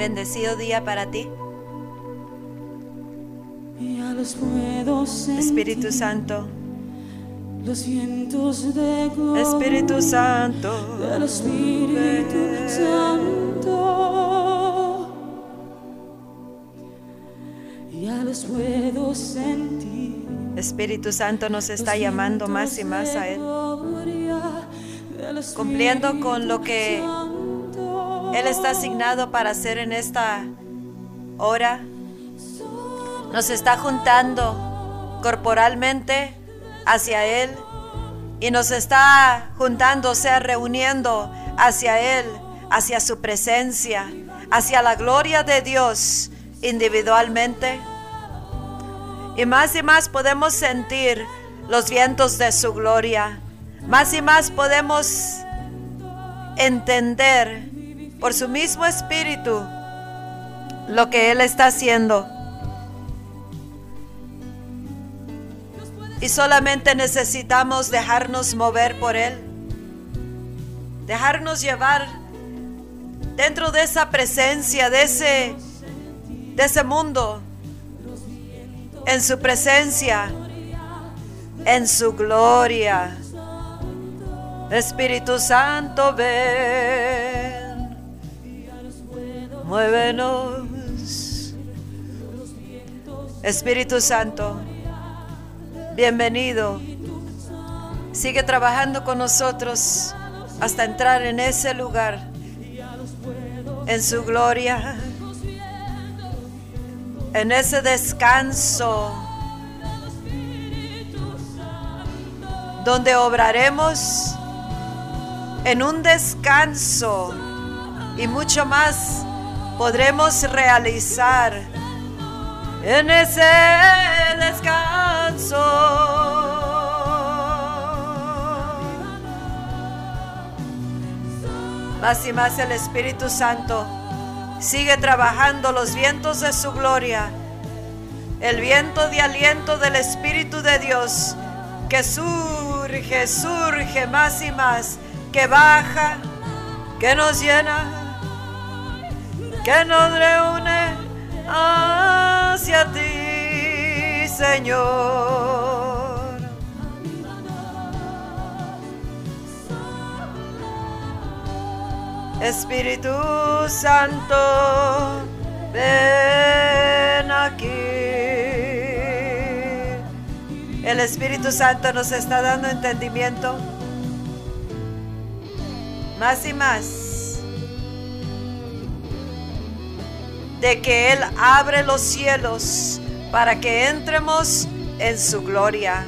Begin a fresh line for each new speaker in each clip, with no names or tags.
Bendecido día para ti. Espíritu Santo.
los vientos de
Espíritu Santo.
del Espíritu Santo. Ya los puedo sentir.
Espíritu Santo nos está llamando más y más a Él. Cumpliendo con lo que. Él está asignado para hacer en esta hora. Nos está juntando corporalmente hacia Él y nos está juntando, sea, reuniendo hacia Él, hacia su presencia, hacia la gloria de Dios individualmente. Y más y más podemos sentir los vientos de su gloria. Más y más podemos entender por su mismo espíritu lo que Él está haciendo. Y solamente necesitamos dejarnos mover por Él. Dejarnos llevar dentro de esa presencia, de ese, de ese mundo. En su presencia, en su gloria. Espíritu Santo, ven. Muévenos. Espíritu Santo, bienvenido. Sigue trabajando con nosotros hasta entrar en ese lugar, en su gloria, en ese descanso, donde obraremos en un descanso y mucho más podremos realizar en ese descanso. Más y más el Espíritu Santo sigue trabajando los vientos de su gloria, el viento de aliento del Espíritu de Dios que surge, surge más y más, que baja, que nos llena, que nos reúne hacia ti, Señor. Espíritu Santo, ven aquí. El Espíritu Santo nos está dando entendimiento más y más de que Él abre los cielos para que entremos en su gloria,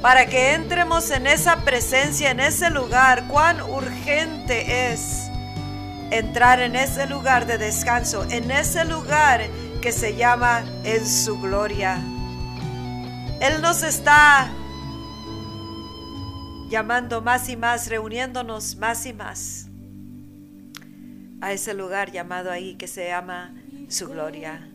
para que entremos en esa presencia, en ese lugar. Cuán urgente es entrar en ese lugar de descanso, en ese lugar que se llama en su gloria. Él nos está llamando más y más, reuniéndonos más y más a ese lugar llamado ahí que se llama su gloria.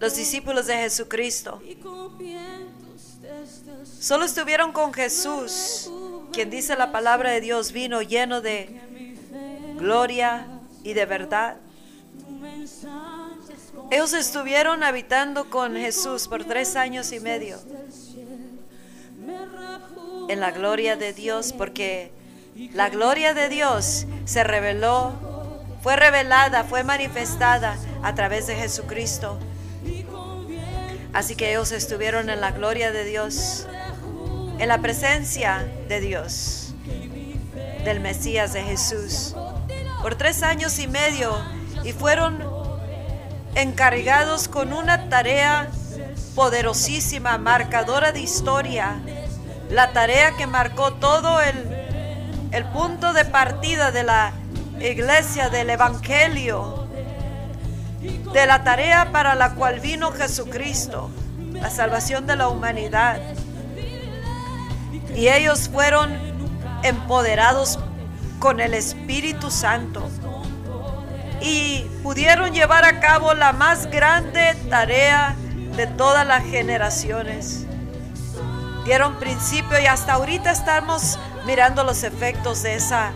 Los discípulos de Jesucristo solo estuvieron con Jesús, quien dice la palabra de Dios, vino lleno de gloria y de verdad. Ellos estuvieron habitando con Jesús por tres años y medio en la gloria de Dios, porque la gloria de Dios se reveló, fue revelada, fue manifestada a través de Jesucristo. Así que ellos estuvieron en la gloria de Dios, en la presencia de Dios, del Mesías de Jesús, por tres años y medio y fueron encargados con una tarea poderosísima, marcadora de historia, la tarea que marcó todo el, el punto de partida de la iglesia, del Evangelio, de la tarea para la cual vino Jesucristo, la salvación de la humanidad. Y ellos fueron empoderados con el Espíritu Santo y pudieron llevar a cabo la más grande tarea de todas las generaciones. Dieron principio y hasta ahorita estamos mirando los efectos de esa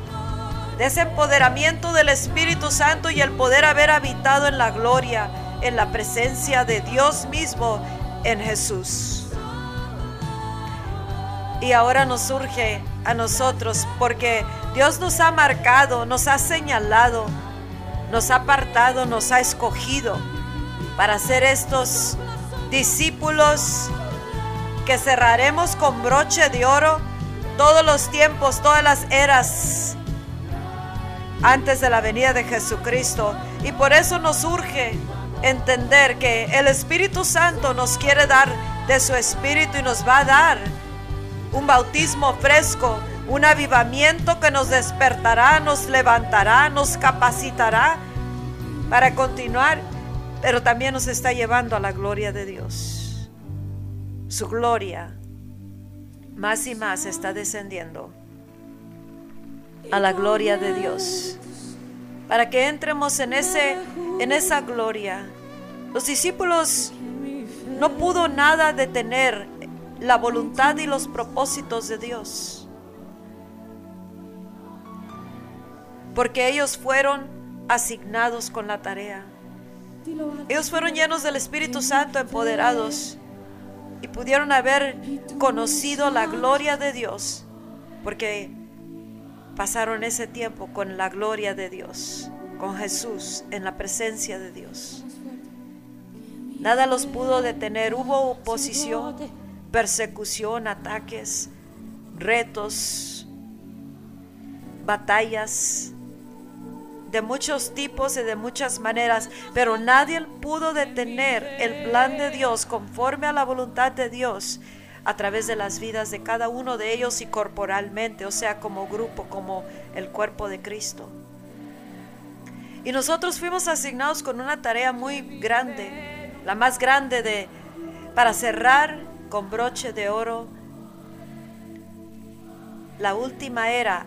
de ese empoderamiento del Espíritu Santo y el poder haber habitado en la gloria, en la presencia de Dios mismo en Jesús. Y ahora nos surge a nosotros porque Dios nos ha marcado, nos ha señalado, nos ha apartado, nos ha escogido para ser estos discípulos que cerraremos con broche de oro todos los tiempos, todas las eras antes de la venida de Jesucristo. Y por eso nos urge entender que el Espíritu Santo nos quiere dar de su Espíritu y nos va a dar un bautismo fresco, un avivamiento que nos despertará, nos levantará, nos capacitará para continuar, pero también nos está llevando a la gloria de Dios. Su gloria más y más está descendiendo a la gloria de Dios. Para que entremos en ese en esa gloria. Los discípulos no pudo nada detener la voluntad y los propósitos de Dios. Porque ellos fueron asignados con la tarea. Ellos fueron llenos del Espíritu Santo, empoderados, y pudieron haber conocido la gloria de Dios, porque pasaron ese tiempo con la gloria de Dios, con Jesús, en la presencia de Dios. Nada los pudo detener, hubo oposición, persecución, ataques, retos, batallas de muchos tipos y de muchas maneras, pero nadie pudo detener el plan de Dios conforme a la voluntad de Dios a través de las vidas de cada uno de ellos y corporalmente, o sea, como grupo, como el cuerpo de Cristo. Y nosotros fuimos asignados con una tarea muy grande, la más grande de para cerrar con broche de oro la última era,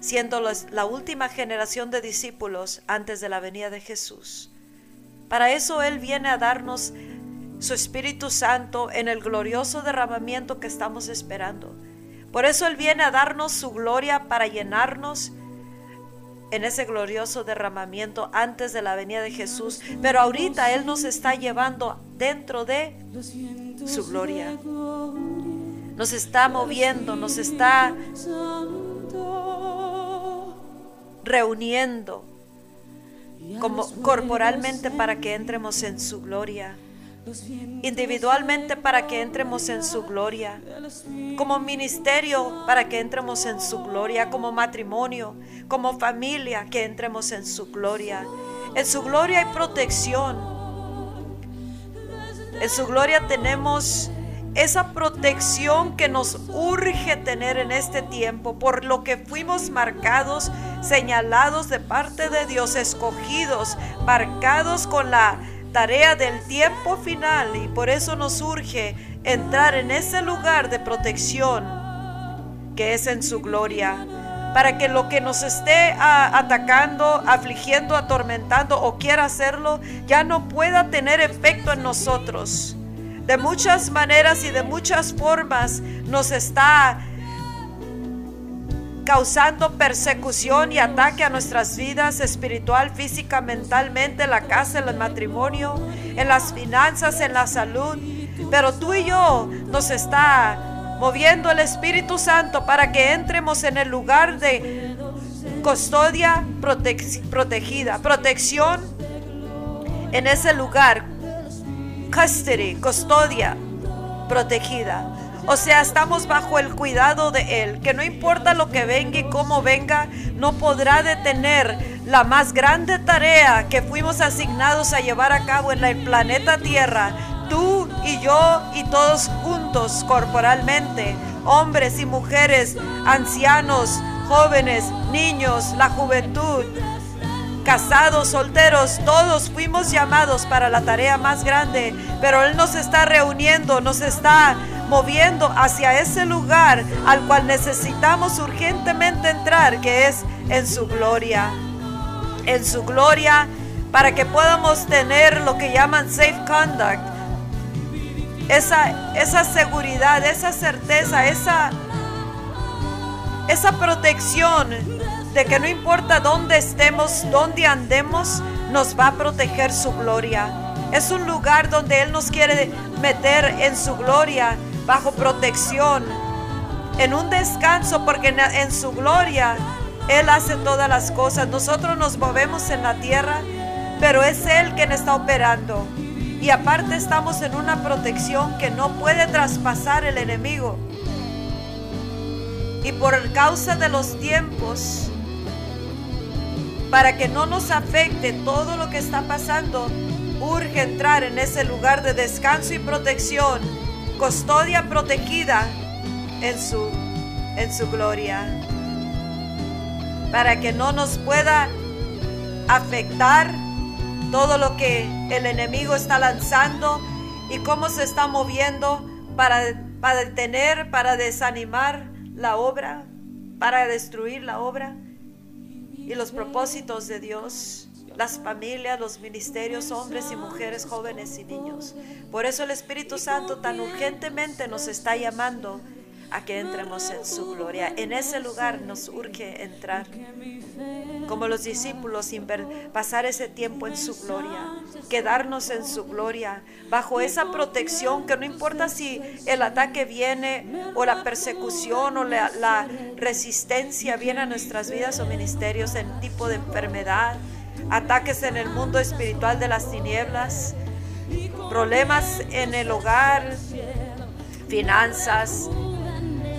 siendo la última generación de discípulos antes de la venida de Jesús. Para eso Él viene a darnos su Espíritu Santo en el glorioso derramamiento que estamos esperando. Por eso Él viene a darnos su gloria para llenarnos en ese glorioso derramamiento antes de la venida de Jesús. Pero ahorita Él nos está llevando dentro de su gloria. Nos está moviendo, nos está reuniendo como corporalmente para que entremos en su gloria individualmente para que entremos en su gloria, como ministerio para que entremos en su gloria, como matrimonio, como familia que entremos en su gloria. En su gloria hay protección. En su gloria tenemos esa protección que nos urge tener en este tiempo, por lo que fuimos marcados, señalados de parte de Dios, escogidos, marcados con la tarea del tiempo final y por eso nos urge entrar en ese lugar de protección que es en su gloria, para que lo que nos esté atacando, afligiendo, atormentando o quiera hacerlo, ya no pueda tener efecto en nosotros. De muchas maneras y de muchas formas nos está causando persecución y ataque a nuestras vidas espiritual, física, mentalmente, en la casa, en el matrimonio, en las finanzas, en la salud. Pero tú y yo nos está moviendo el Espíritu Santo para que entremos en el lugar de custodia protegida, protección en ese lugar, custody, custodia protegida. O sea, estamos bajo el cuidado de Él, que no importa lo que venga y cómo venga, no podrá detener la más grande tarea que fuimos asignados a llevar a cabo en el planeta Tierra, tú y yo y todos juntos corporalmente, hombres y mujeres, ancianos, jóvenes, niños, la juventud, casados, solteros, todos fuimos llamados para la tarea más grande, pero Él nos está reuniendo, nos está moviendo hacia ese lugar al cual necesitamos urgentemente entrar, que es en su gloria. En su gloria para que podamos tener lo que llaman safe conduct. Esa, esa seguridad, esa certeza, esa, esa protección de que no importa dónde estemos, dónde andemos, nos va a proteger su gloria. Es un lugar donde Él nos quiere meter en su gloria, bajo protección, en un descanso, porque en, su gloria Él hace todas las cosas. Nosotros nos movemos en la tierra, pero es Él quien está operando. Y aparte estamos en una protección que no puede traspasar el enemigo. Y por causa de los tiempos, para que no nos afecte todo lo que está pasando, urge entrar en ese lugar de descanso y protección, custodia protegida en su, en su gloria, para que no nos pueda afectar todo lo que el enemigo está lanzando y cómo se está moviendo para, para detener, para desanimar la obra, para destruir la obra y los propósitos de Dios, las familias, los ministerios, hombres y mujeres, jóvenes y niños. Por eso el Espíritu Santo tan urgentemente nos está llamando a que entremos en su gloria. En ese lugar nos urge entrar como los discípulos, pasar ese tiempo en su gloria, quedarnos en su gloria, bajo esa protección que no importa si el ataque viene o la persecución o la, la resistencia viene a nuestras vidas o ministerios en tipo de enfermedad, ataques en el mundo espiritual de las tinieblas, problemas en el hogar, finanzas,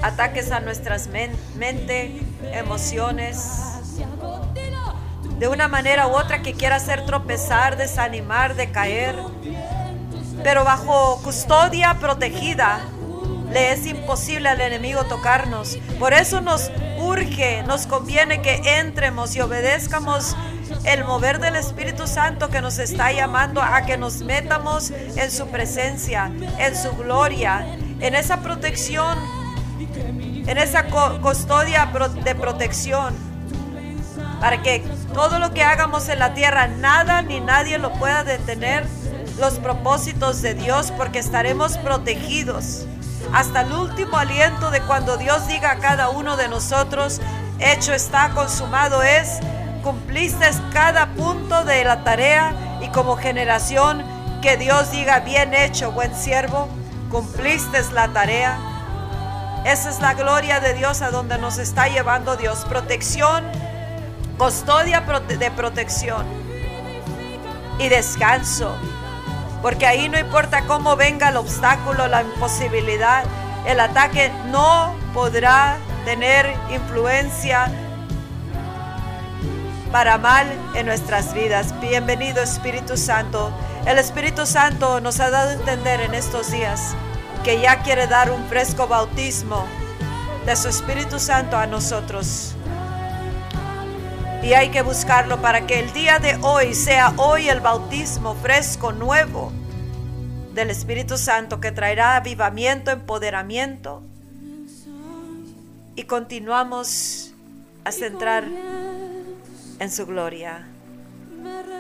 ataques a nuestras mente, emociones, de una manera u otra que quiera hacer tropezar, desanimar, decaer, pero bajo custodia protegida. Le es imposible al enemigo tocarnos. Por eso nos urge, nos conviene que entremos y obedezcamos el mover del Espíritu Santo que nos está llamando a que nos metamos en su presencia, en su gloria, en esa protección en esa custodia de protección, para que todo lo que hagamos en la tierra, nada ni nadie lo pueda detener los propósitos de Dios, porque estaremos protegidos. Hasta el último aliento de cuando Dios diga a cada uno de nosotros, hecho está, consumado es, cumpliste cada punto de la tarea y como generación que Dios diga, bien hecho, buen siervo, cumpliste la tarea esa es la gloria de Dios a donde nos está llevando Dios. Protección, custodia de protección y descanso. Porque ahí no importa cómo venga el obstáculo, la imposibilidad, el ataque no podrá tener influencia para mal en nuestras vidas. Bienvenido Espíritu Santo. El Espíritu Santo nos ha dado a entender en estos días que ya quiere dar un fresco bautismo de su Espíritu Santo a nosotros. Y hay que buscarlo para que el día de hoy sea hoy el bautismo fresco, nuevo del Espíritu Santo que traerá avivamiento, empoderamiento. Y continuamos a centrar en su gloria.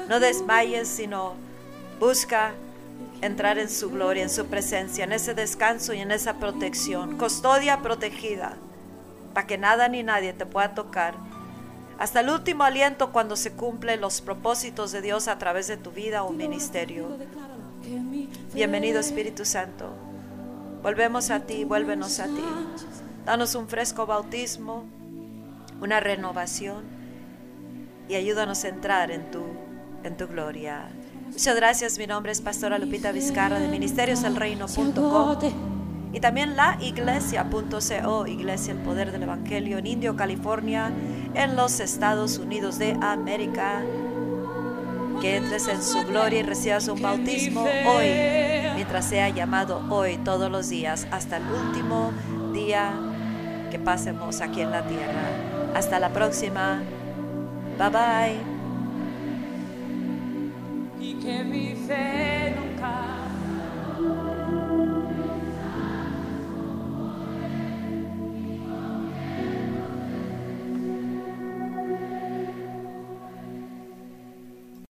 No desmayes, sino busca entrar en su gloria, en su presencia, en ese descanso y en esa protección. Custodia protegida, para que nada ni nadie te pueda tocar. Hasta el último aliento cuando se cumplen los propósitos de Dios a través de tu vida o ministerio. Bienvenido Espíritu Santo. Volvemos a ti, vuélvenos a ti. Danos un fresco bautismo, una renovación y ayúdanos a entrar en tu, en tu gloria. Muchas gracias, mi nombre es Pastora Lupita Vizcarra de ministerioselreino.com y también la iglesia.co, Iglesia el Poder del Evangelio en Indio, California, en los Estados Unidos de América. Que entres en su gloria y recibas un bautismo hoy, mientras sea llamado hoy, todos los días, hasta el último día que pasemos aquí en la tierra. Hasta la próxima. Bye bye.
que me fé nunca.